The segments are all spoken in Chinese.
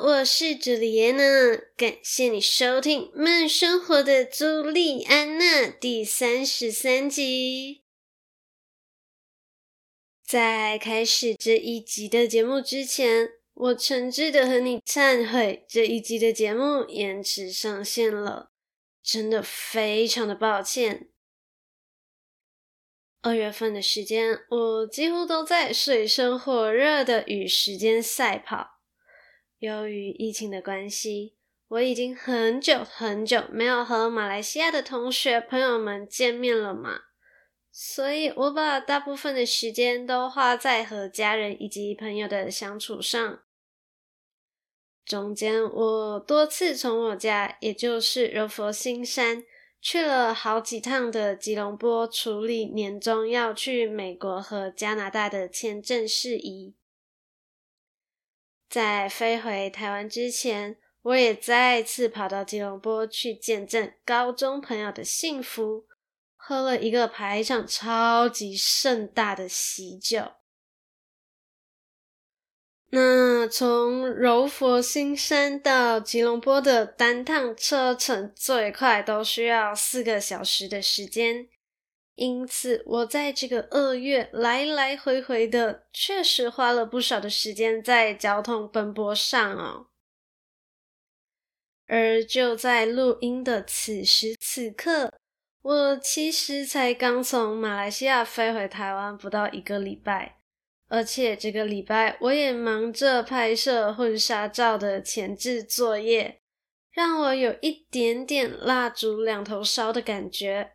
我是朱莉安娜，感谢你收听《慢生活的朱莉安娜》第三十三集。在开始这一集的节目之前，我诚挚的和你忏悔，这一集的节目延迟上线了，真的非常的抱歉。二月份的时间，我几乎都在水深火热的与时间赛跑。由于疫情的关系，我已经很久很久没有和马来西亚的同学朋友们见面了嘛，所以我把大部分的时间都花在和家人以及朋友的相处上。中间我多次从我家，也就是柔佛新山，去了好几趟的吉隆坡处理年终要去美国和加拿大的签证事宜。在飞回台湾之前，我也再次跑到吉隆坡去见证高中朋友的幸福，喝了一个排场超级盛大的喜酒。那从柔佛新山到吉隆坡的单趟车程最快都需要四个小时的时间。因此，我在这个二月来来回回的，确实花了不少的时间在交通奔波上哦。而就在录音的此时此刻，我其实才刚从马来西亚飞回台湾不到一个礼拜，而且这个礼拜我也忙着拍摄婚纱照的前置作业，让我有一点点蜡烛两头烧的感觉。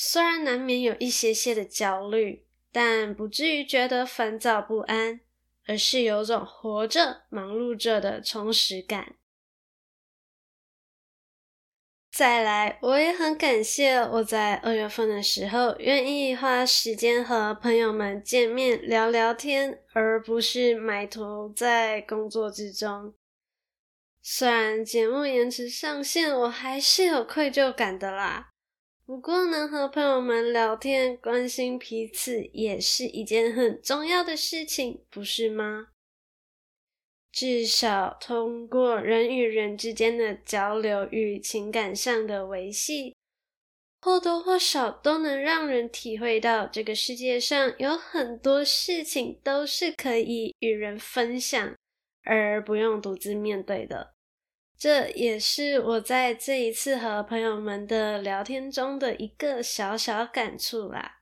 虽然难免有一些些的焦虑，但不至于觉得烦躁不安，而是有种活着、忙碌着的充实感。再来，我也很感谢我在二月份的时候愿意花时间和朋友们见面聊聊天，而不是埋头在工作之中。虽然节目延迟上线，我还是有愧疚感的啦。不过，能和朋友们聊天、关心彼此，也是一件很重要的事情，不是吗？至少通过人与人之间的交流与情感上的维系，或多或少都能让人体会到，这个世界上有很多事情都是可以与人分享，而不用独自面对的。这也是我在这一次和朋友们的聊天中的一个小小感触啦。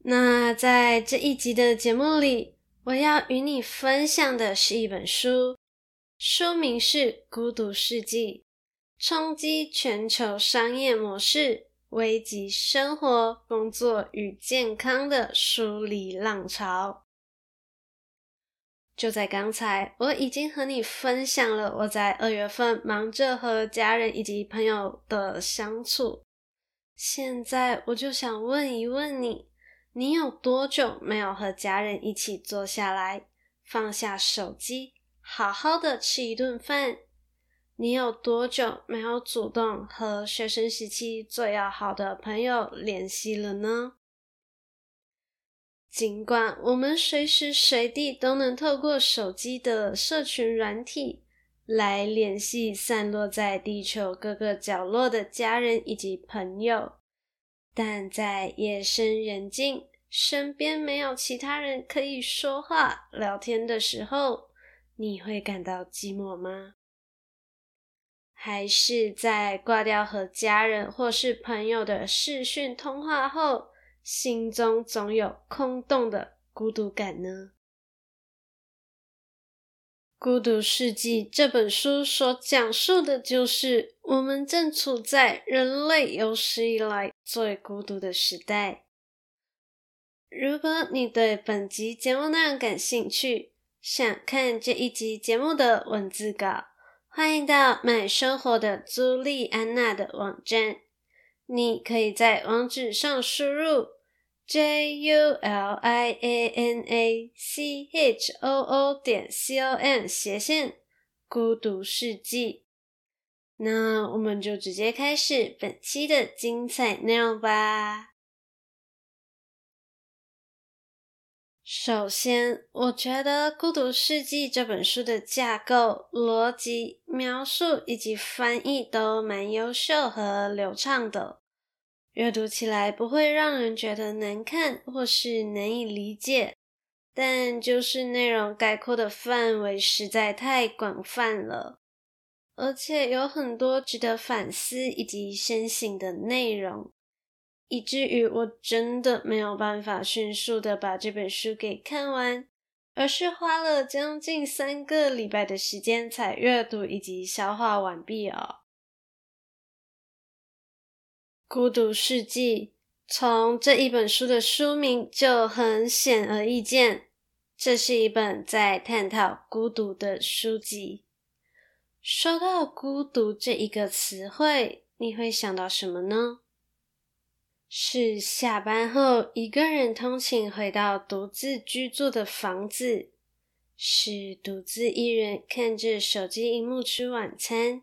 那在这一集的节目里，我要与你分享的是一本书，书名是《孤独世纪：冲击全球商业模式，危及生活、工作与健康的梳理浪潮》。就在刚才，我已经和你分享了我在二月份忙着和家人以及朋友的相处。现在我就想问一问你：你有多久没有和家人一起坐下来，放下手机，好好的吃一顿饭？你有多久没有主动和学生时期最要好的朋友联系了呢？尽管我们随时随地都能透过手机的社群软体来联系散落在地球各个角落的家人以及朋友，但在夜深人静、身边没有其他人可以说话聊天的时候，你会感到寂寞吗？还是在挂掉和家人或是朋友的视讯通话后，心中总有空洞的孤独感呢。《孤独世纪》这本书所讲述的就是我们正处在人类有史以来最孤独的时代。如果你对本集节目内容感兴趣，想看这一集节目的文字稿，欢迎到买生活的朱莉安娜的网站。你可以在网址上输入 j u l i a n a c h o o 点 c o m 斜线孤独世纪。那我们就直接开始本期的精彩内容吧。首先，我觉得《孤独世纪》这本书的架构、逻辑、描述以及翻译都蛮优秀和流畅的，阅读起来不会让人觉得难看或是难以理解。但就是内容概括的范围实在太广泛了，而且有很多值得反思以及深省的内容。以至于我真的没有办法迅速的把这本书给看完，而是花了将近三个礼拜的时间才阅读以及消化完毕哦。《孤独世纪》从这一本书的书名就很显而易见，这是一本在探讨孤独的书籍。说到孤独这一个词汇，你会想到什么呢？是下班后一个人通勤回到独自居住的房子，是独自一人看着手机萤幕吃晚餐，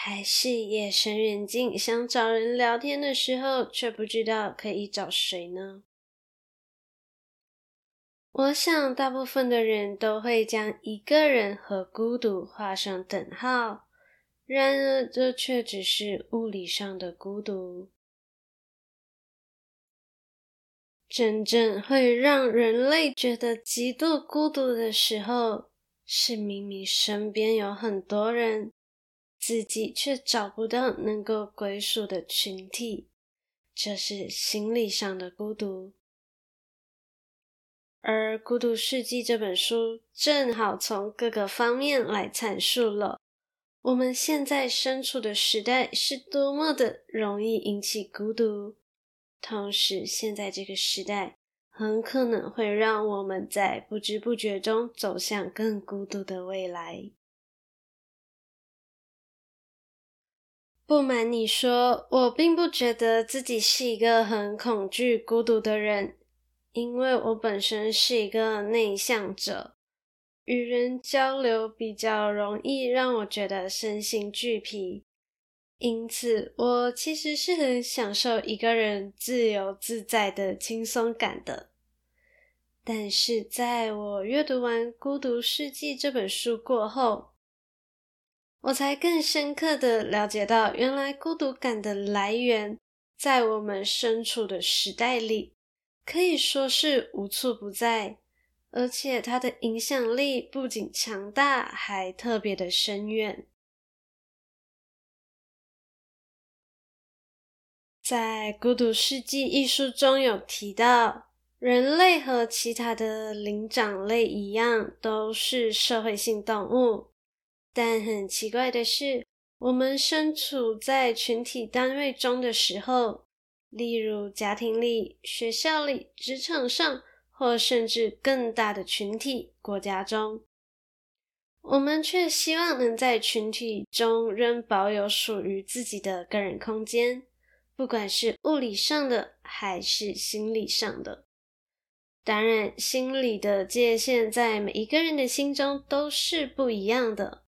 还是夜深人静想找人聊天的时候，却不知道可以找谁呢？我想大部分的人都会将一个人和孤独画上等号，然而这却只是物理上的孤独。真正会让人类觉得极度孤独的时候，是明明身边有很多人，自己却找不到能够归属的群体，这是心理上的孤独。而《孤独世纪》这本书正好从各个方面来阐述了我们现在身处的时代是多么的容易引起孤独。同时，现在这个时代很可能会让我们在不知不觉中走向更孤独的未来。不瞒你说，我并不觉得自己是一个很恐惧孤独的人，因为我本身是一个内向者，与人交流比较容易让我觉得身心俱疲。因此，我其实是很享受一个人自由自在的轻松感的。但是，在我阅读完《孤独世纪》这本书过后，我才更深刻的了解到，原来孤独感的来源，在我们身处的时代里，可以说是无处不在，而且它的影响力不仅强大，还特别的深远。在《孤独世纪》一书中有提到，人类和其他的灵长类一样，都是社会性动物。但很奇怪的是，我们身处在群体单位中的时候，例如家庭里、学校里、职场上，或甚至更大的群体——国家中，我们却希望能在群体中仍保有属于自己的个人空间。不管是物理上的还是心理上的，当然，心理的界限在每一个人的心中都是不一样的。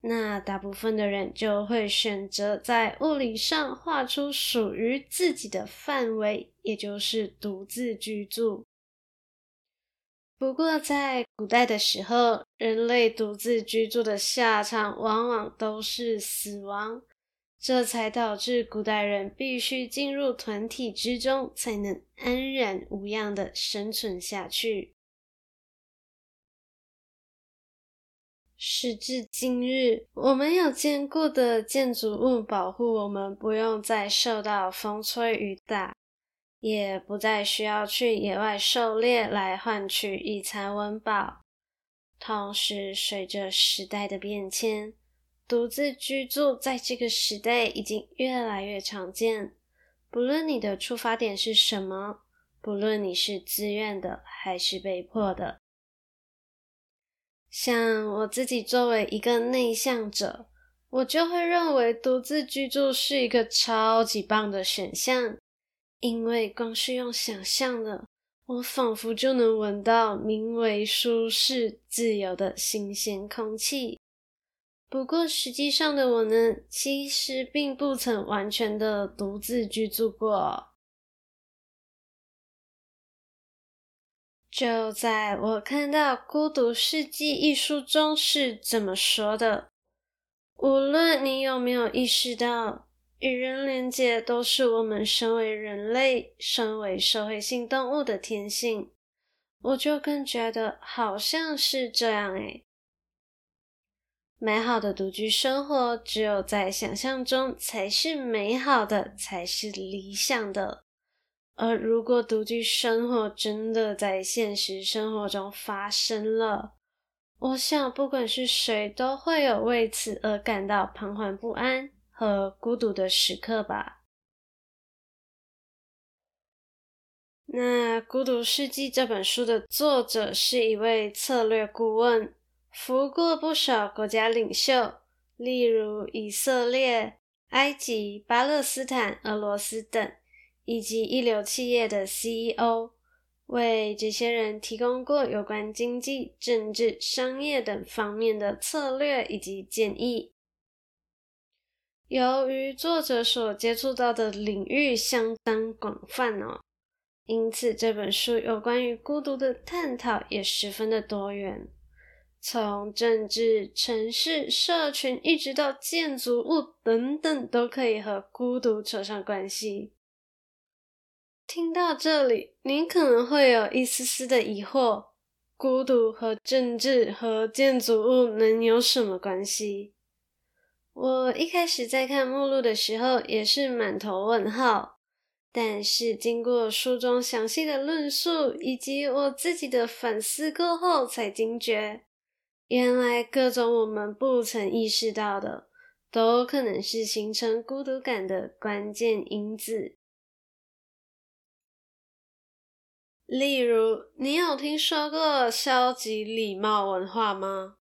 那大部分的人就会选择在物理上画出属于自己的范围，也就是独自居住。不过，在古代的时候，人类独自居住的下场往往都是死亡。这才导致古代人必须进入团体之中，才能安然无恙的生存下去。时至今日，我们有坚固的建筑物保护我们，不用再受到风吹雨打，也不再需要去野外狩猎来换取一餐温饱。同时，随着时代的变迁，独自居住在这个时代已经越来越常见，不论你的出发点是什么，不论你是自愿的还是被迫的。像我自己作为一个内向者，我就会认为独自居住是一个超级棒的选项，因为光是用想象的，我仿佛就能闻到名为舒适、自由的新鲜空气。不过实际上的我呢，其实并不曾完全的独自居住过。就在我看到《孤独世纪》一书中是这么说的：无论你有没有意识到，与人连结都是我们身为人类、身为社会性动物的天性。我就更觉得好像是这样诶。美好的独居生活，只有在想象中才是美好的，才是理想的。而如果独居生活真的在现实生活中发生了，我想不管是谁都会有为此而感到彷徨不安和孤独的时刻吧。那《孤独世纪》这本书的作者是一位策略顾问，服务过不少国家领袖，例如以色列、埃及、巴勒斯坦、俄罗斯等。以及一流企业的 CEO，为这些人提供过有关经济、政治、商业等方面的策略以及建议。由于作者所接触到的领域相当广泛哦，因此这本书有关于孤独的探讨也十分的多元，从政治、城市、社群，一直到建筑物等等，都可以和孤独扯上关系。听到这里，您可能会有一丝丝的疑惑：孤独和政治和建筑物能有什么关系？我一开始在看目录的时候也是满头问号，但是经过书中详细的论述以及我自己的反思过后，才惊觉，原来各种我们不曾意识到的，都可能是形成孤独感的关键因子。例如，你有听说过消极礼貌文化吗？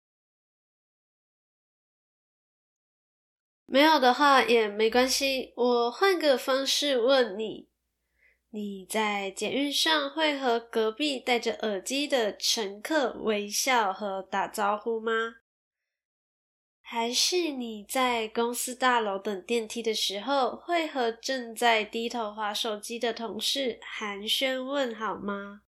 没有的话也没关系，我换个方式问你：你在捷运上会和隔壁戴着耳机的乘客微笑和打招呼吗？还是你在公司大楼等电梯的时候，会和正在低头滑手机的同事寒暄问好吗？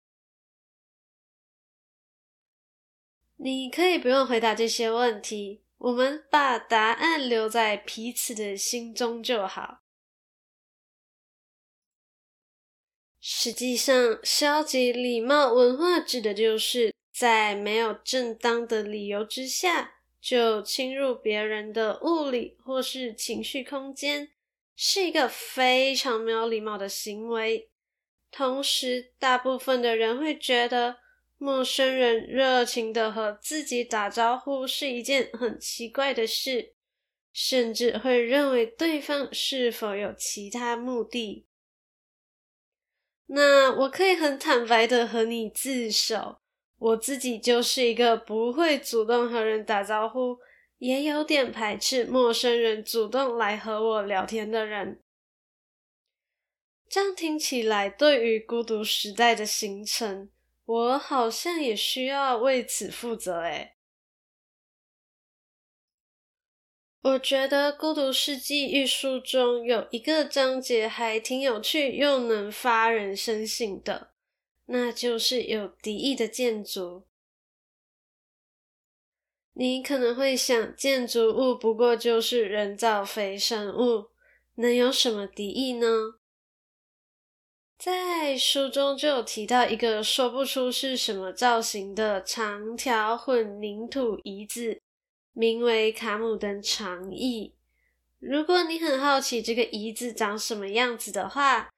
你可以不用回答这些问题，我们把答案留在彼此的心中就好。实际上，消极礼貌文化指的就是在没有正当的理由之下，就侵入别人的物理或是情绪空间，是一个非常没有礼貌的行为。同时，大部分的人会觉得陌生人热情的和自己打招呼是一件很奇怪的事，甚至会认为对方是否有其他目的。那我可以很坦白的和你自首。我自己就是一个不会主动和人打招呼，也有点排斥陌生人主动来和我聊天的人。这样听起来，对于孤独时代的形成，我好像也需要为此负责诶。我觉得《孤独世纪》一书中有一个章节还挺有趣，又能发人深省的。那就是有敌意的建筑。你可能会想，建筑物不过就是人造非生物，能有什么敌意呢？在书中就有提到一个说不出是什么造型的长条混凝土椅子，名为卡姆登长椅。如果你很好奇这个椅子长什么样子的话，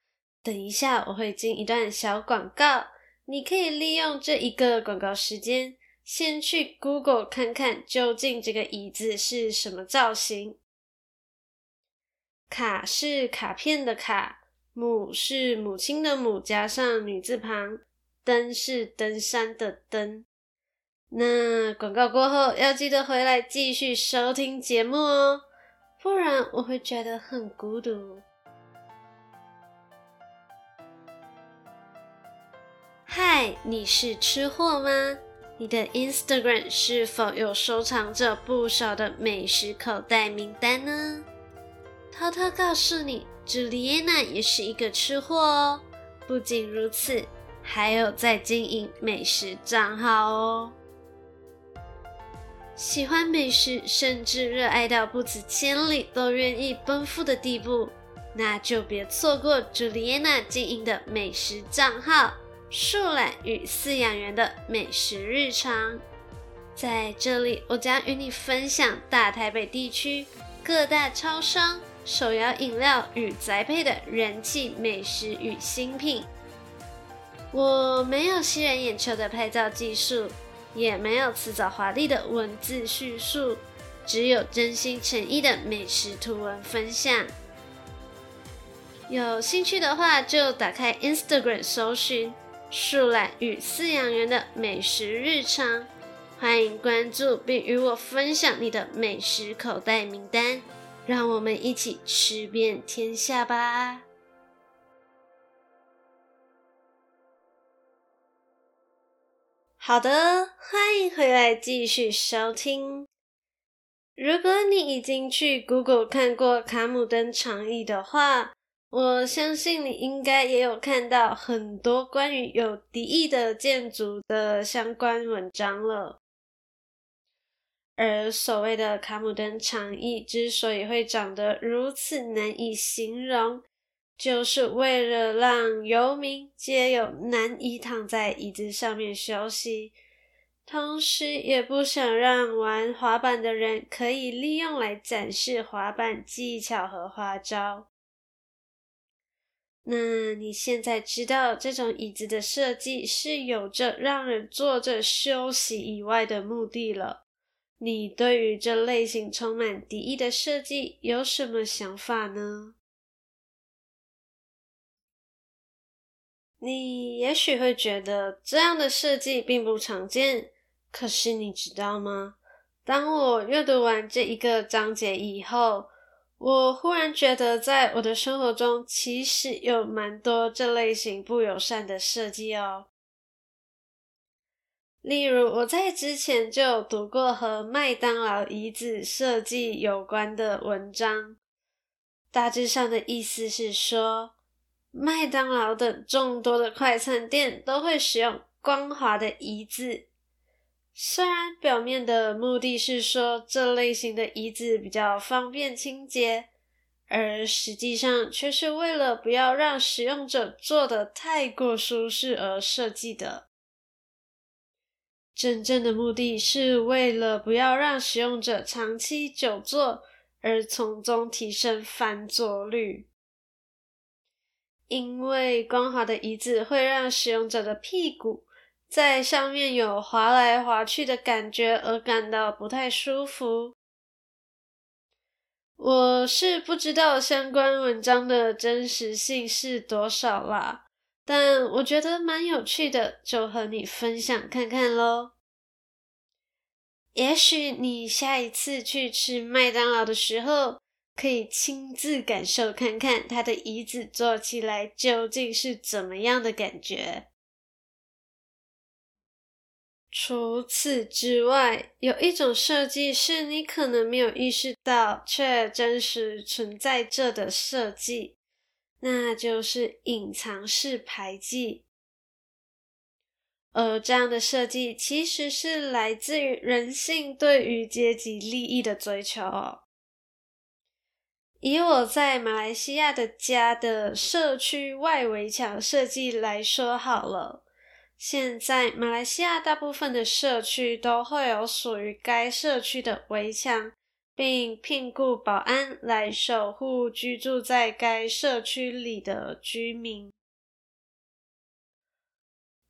等一下，我会进一段小广告，你可以利用这一个广告时间，先去 Google 看看究竟这个椅子是什么造型。卡是卡片的卡，母是母亲的母加上女字旁，登是登山的登。那广告过后要记得回来继续收听节目哦，不然我会觉得很孤独。嗨，你是吃货吗？你的 Instagram 是否有收藏着不少的美食口袋名单呢？偷偷告诉你，朱丽安娜也是一个吃货哦。不仅如此，还有在经营美食账号哦。喜欢美食，甚至热爱到不辞千里都愿意奔赴的地步，那就别错过朱丽安娜经营的美食账号。树懒与饲养员的美食日常，在这里我将与你分享大台北地区各大超商、手摇饮料与宅配的人气美食与新品。我没有吸人眼球的拍照技术，也没有辞藻华丽的文字叙述，只有真心诚意的美食图文分享。有兴趣的话，就打开 Instagram 搜寻。树懒与饲养员的美食日常，欢迎关注并与我分享你的美食口袋名单，让我们一起吃遍天下吧！好的，欢迎回来继续收听。如果你已经去 Google 看过卡姆登长椅的话，我相信你应该也有看到很多关于有敌意的建筑的相关文章了。而所谓的卡姆登长椅之所以会长得如此难以形容，就是为了让游民皆有难以躺在椅子上面休息，同时也不想让玩滑板的人可以利用来展示滑板技巧和花招。那你现在知道这种椅子的设计是有着让人坐着休息以外的目的了。你对于这类型充满敌意的设计有什么想法呢？你也许会觉得这样的设计并不常见，可是你知道吗？当我阅读完这一个章节以后，我忽然觉得，在我的生活中，其实有蛮多这类型不友善的设计哦。例如，我在之前就有读过和麦当劳椅子设计有关的文章，大致上的意思是说，麦当劳等众多的快餐店都会使用光滑的椅子。虽然表面的目的是说这类型的椅子比较方便清洁，而实际上却是为了不要让使用者坐得太过舒适而设计的。真正的目的是为了不要让使用者长期久坐，而从中提升翻坐率。因为光滑的椅子会让使用者的屁股。在上面有滑来滑去的感觉，而感到不太舒服。我是不知道相关文章的真实性是多少啦，但我觉得蛮有趣的，就和你分享看看咯。也许你下一次去吃麦当劳的时候，可以亲自感受看看它的椅子坐起来究竟是怎么样的感觉。除此之外，有一种设计是你可能没有意识到，却真实存在着的设计，那就是隐藏式排挤。而这样的设计其实是来自于人性对于阶级利益的追求。以我在马来西亚的家的社区外围墙设计来说好了。现在，马来西亚大部分的社区都会有属于该社区的围墙，并聘雇保安来守护居住在该社区里的居民。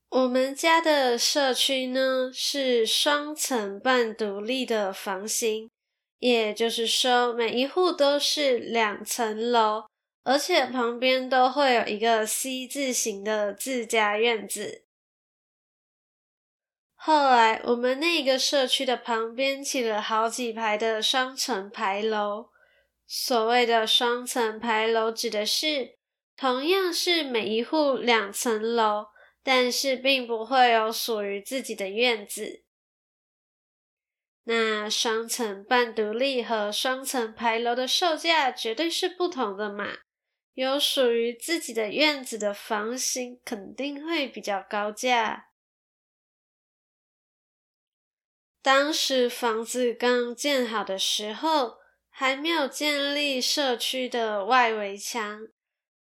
我们家的社区呢，是双层半独立的房型，也就是说，每一户都是两层楼，而且旁边都会有一个 C 字形的自家院子。后来，我们那个社区的旁边起了好几排的双层牌楼。所谓的双层牌楼，指的是同样是每一户两层楼，但是并不会有属于自己的院子。那双层半独立和双层牌楼的售价绝对是不同的嘛。有属于自己的院子的房型，肯定会比较高价。当时房子刚建好的时候，还没有建立社区的外围墙，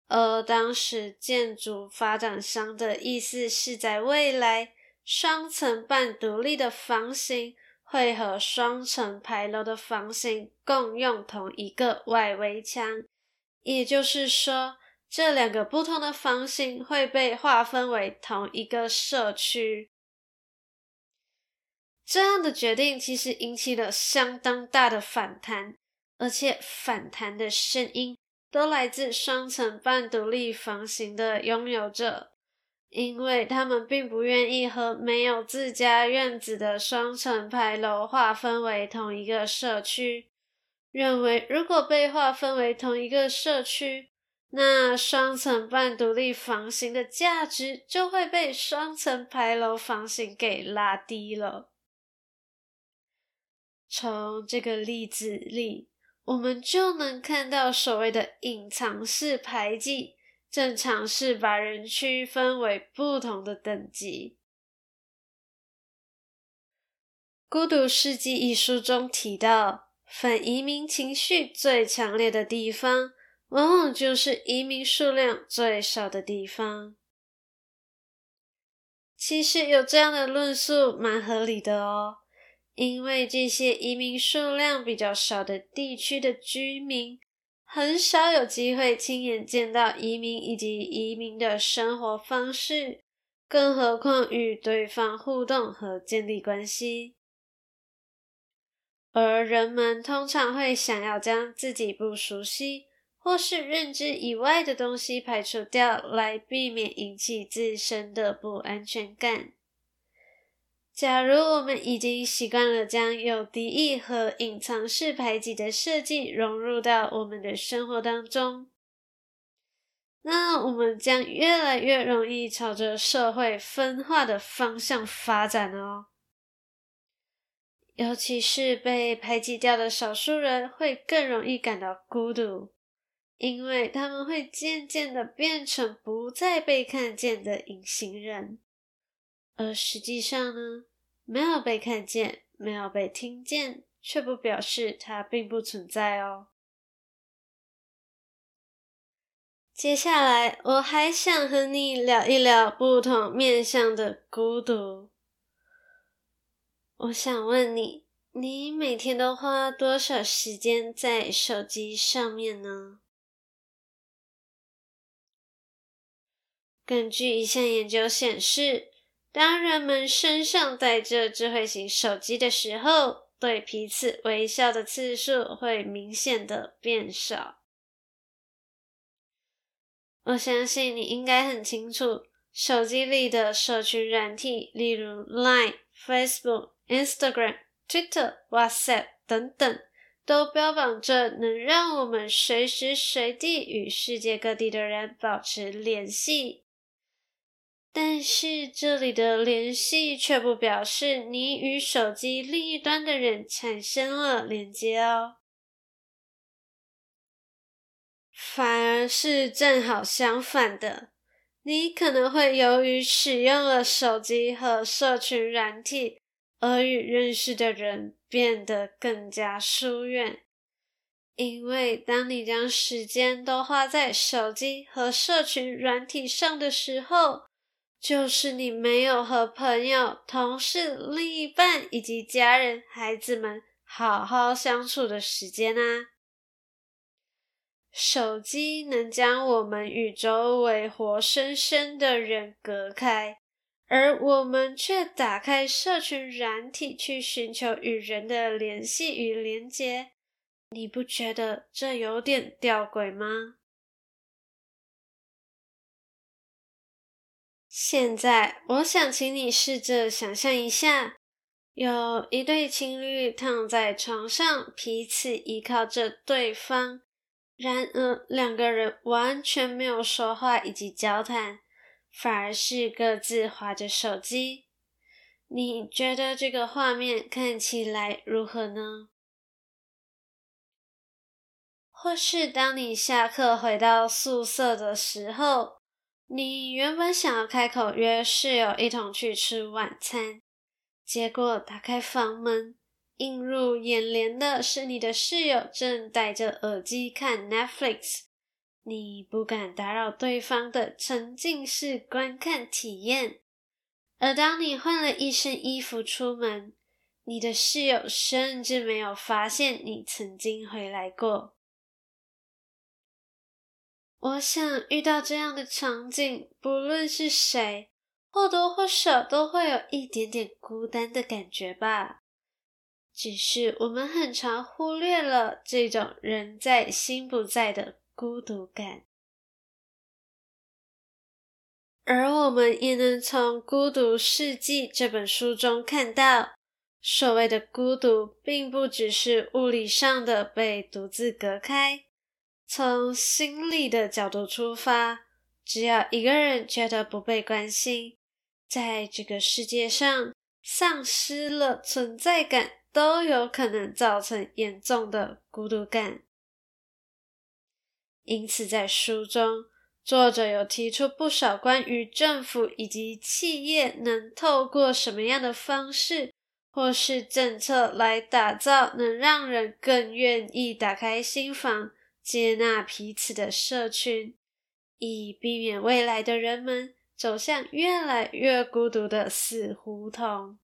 而当时建筑发展商的意思是在未来，双层半独立的房型会和双层牌楼的房型共用同一个外围墙，也就是说，这两个不同的房型会被划分为同一个社区。这样的决定其实引起了相当大的反弹，而且反弹的声音都来自双层半独立房型的拥有者，因为他们并不愿意和没有自家院子的双层牌楼划分为同一个社区，认为如果被划分为同一个社区，那双层半独立房型的价值就会被双层牌楼房型给拉低了。从这个例子里，我们就能看到所谓的隐藏式排挤，正常是把人区分为不同的等级。《孤独世纪》一书中提到，反移民情绪最强烈的地方，往往就是移民数量最少的地方。其实有这样的论述，蛮合理的哦。因为这些移民数量比较少的地区的居民，很少有机会亲眼见到移民以及移民的生活方式，更何况与对方互动和建立关系。而人们通常会想要将自己不熟悉或是认知以外的东西排除掉，来避免引起自身的不安全感。假如我们已经习惯了将有敌意和隐藏式排挤的设计融入到我们的生活当中，那我们将越来越容易朝着社会分化的方向发展哦。尤其是被排挤掉的少数人会更容易感到孤独，因为他们会渐渐的变成不再被看见的隐形人。而实际上呢，没有被看见，没有被听见，却不表示它并不存在哦。接下来，我还想和你聊一聊不同面向的孤独。我想问你，你每天都花多少时间在手机上面呢？根据一项研究显示，当人们身上带着智慧型手机的时候，对彼此微笑的次数会明显的变少。我相信你应该很清楚，手机里的社群软体，例如 Line、Facebook、Instagram、Twitter、WhatsApp 等等，都标榜着能让我们随时随地与世界各地的人保持联系。但是这里的联系却不表示你与手机另一端的人产生了连接哦，反而是正好相反的，你可能会由于使用了手机和社群软体，而与认识的人变得更加疏远，因为当你将时间都花在手机和社群软体上的时候，就是你没有和朋友、同事、另一半以及家人、孩子们好好相处的时间啊！手机能将我们与周围活生生的人隔开，而我们却打开社群软体去寻求与人的联系与连接，你不觉得这有点吊诡吗？现在，我想请你试着想象一下，有一对情侣躺在床上，彼此依靠着对方。然而，两个人完全没有说话以及交谈，反而是各自滑着手机。你觉得这个画面看起来如何呢？或是当你下课回到宿舍的时候，你原本想要开口约室友一同去吃晚餐，结果打开房门，映入眼帘的是你的室友正戴着耳机看 Netflix，你不敢打扰对方的沉浸式观看体验。而当你换了一身衣服出门，你的室友甚至没有发现你曾经回来过。我想遇到这样的场景，不论是谁，或多或少都会有一点点孤单的感觉吧。只是我们很常忽略了这种人在心不在的孤独感。而我们也能从《孤独世纪》这本书中看到，所谓的孤独，并不只是物理上的被独自隔开。从心理的角度出发，只要一个人觉得不被关心，在这个世界上丧失了存在感，都有可能造成严重的孤独感。因此，在书中，作者有提出不少关于政府以及企业能透过什么样的方式或是政策来打造能让人更愿意打开心房。接纳彼此的社群，以避免未来的人们走向越来越孤独的死胡同。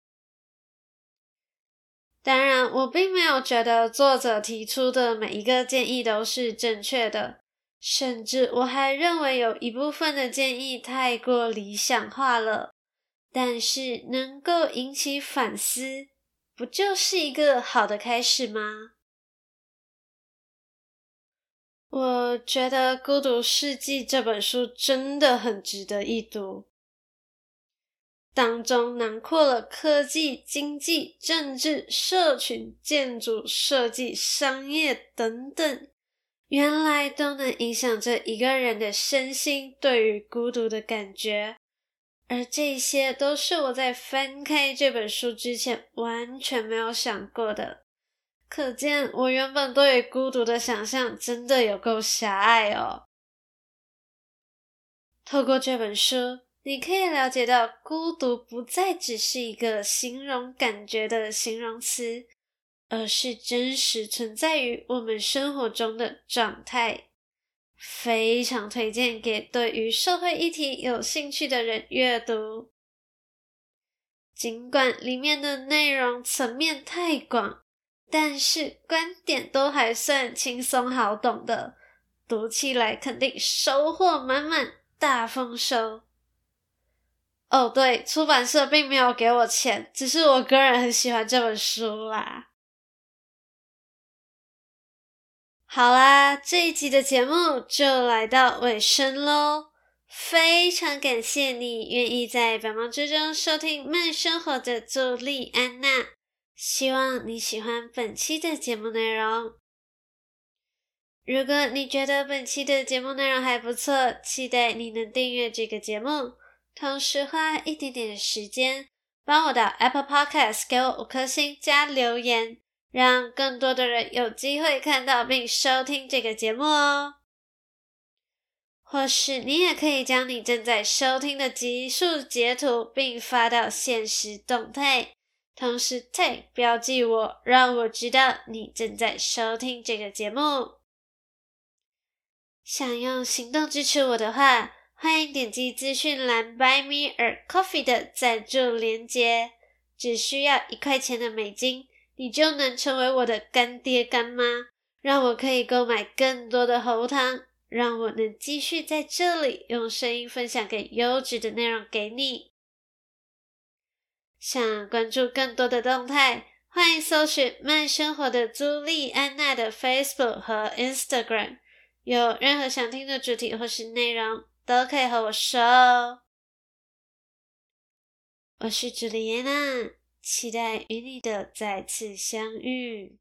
当然，我并没有觉得作者提出的每一个建议都是正确的，甚至我还认为有一部分的建议太过理想化了。但是，能够引起反思，不就是一个好的开始吗？我觉得《孤独世纪》这本书真的很值得一读，当中囊括了科技、经济、政治、社群、建筑、设计、商业等等，原来都能影响着一个人的身心对于孤独的感觉，而这些都是我在翻开这本书之前完全没有想过的。可见，我原本对于孤独的想象真的有够狭隘哦。透过这本书，你可以了解到，孤独不再只是一个形容感觉的形容词，而是真实存在于我们生活中的状态。非常推荐给对于社会议题有兴趣的人阅读。尽管里面的内容层面太广。但是观点都还算轻松好懂的，读起来肯定收获满满，大丰收。哦，对，出版社并没有给我钱，只是我个人很喜欢这本书啦。好啦，这一集的节目就来到尾声喽，非常感谢你愿意在百忙之中收听慢生活的朱莉安娜。希望你喜欢本期的节目内容。如果你觉得本期的节目内容还不错，期待你能订阅这个节目，同时花一点点时间帮我到 Apple Podcast 给我五颗星加留言，让更多的人有机会看到并收听这个节目哦。或是你也可以将你正在收听的集数截图并发到现实动态。同时 tag 标记我，让我知道你正在收听这个节目。想用行动支持我的话，欢迎点击资讯栏 Buy Me a Coffee 的赞助连接，只需要一块钱的美金，你就能成为我的干爹干妈，让我可以购买更多的喉糖，让我能继续在这里用声音分享更优质的内容给你。想关注更多的动态，欢迎搜寻慢生活的朱莉安娜的 Facebook 和 Instagram。有任何想听的主题或是内容，都可以和我说哦。我是朱莉安娜，期待与你的再次相遇。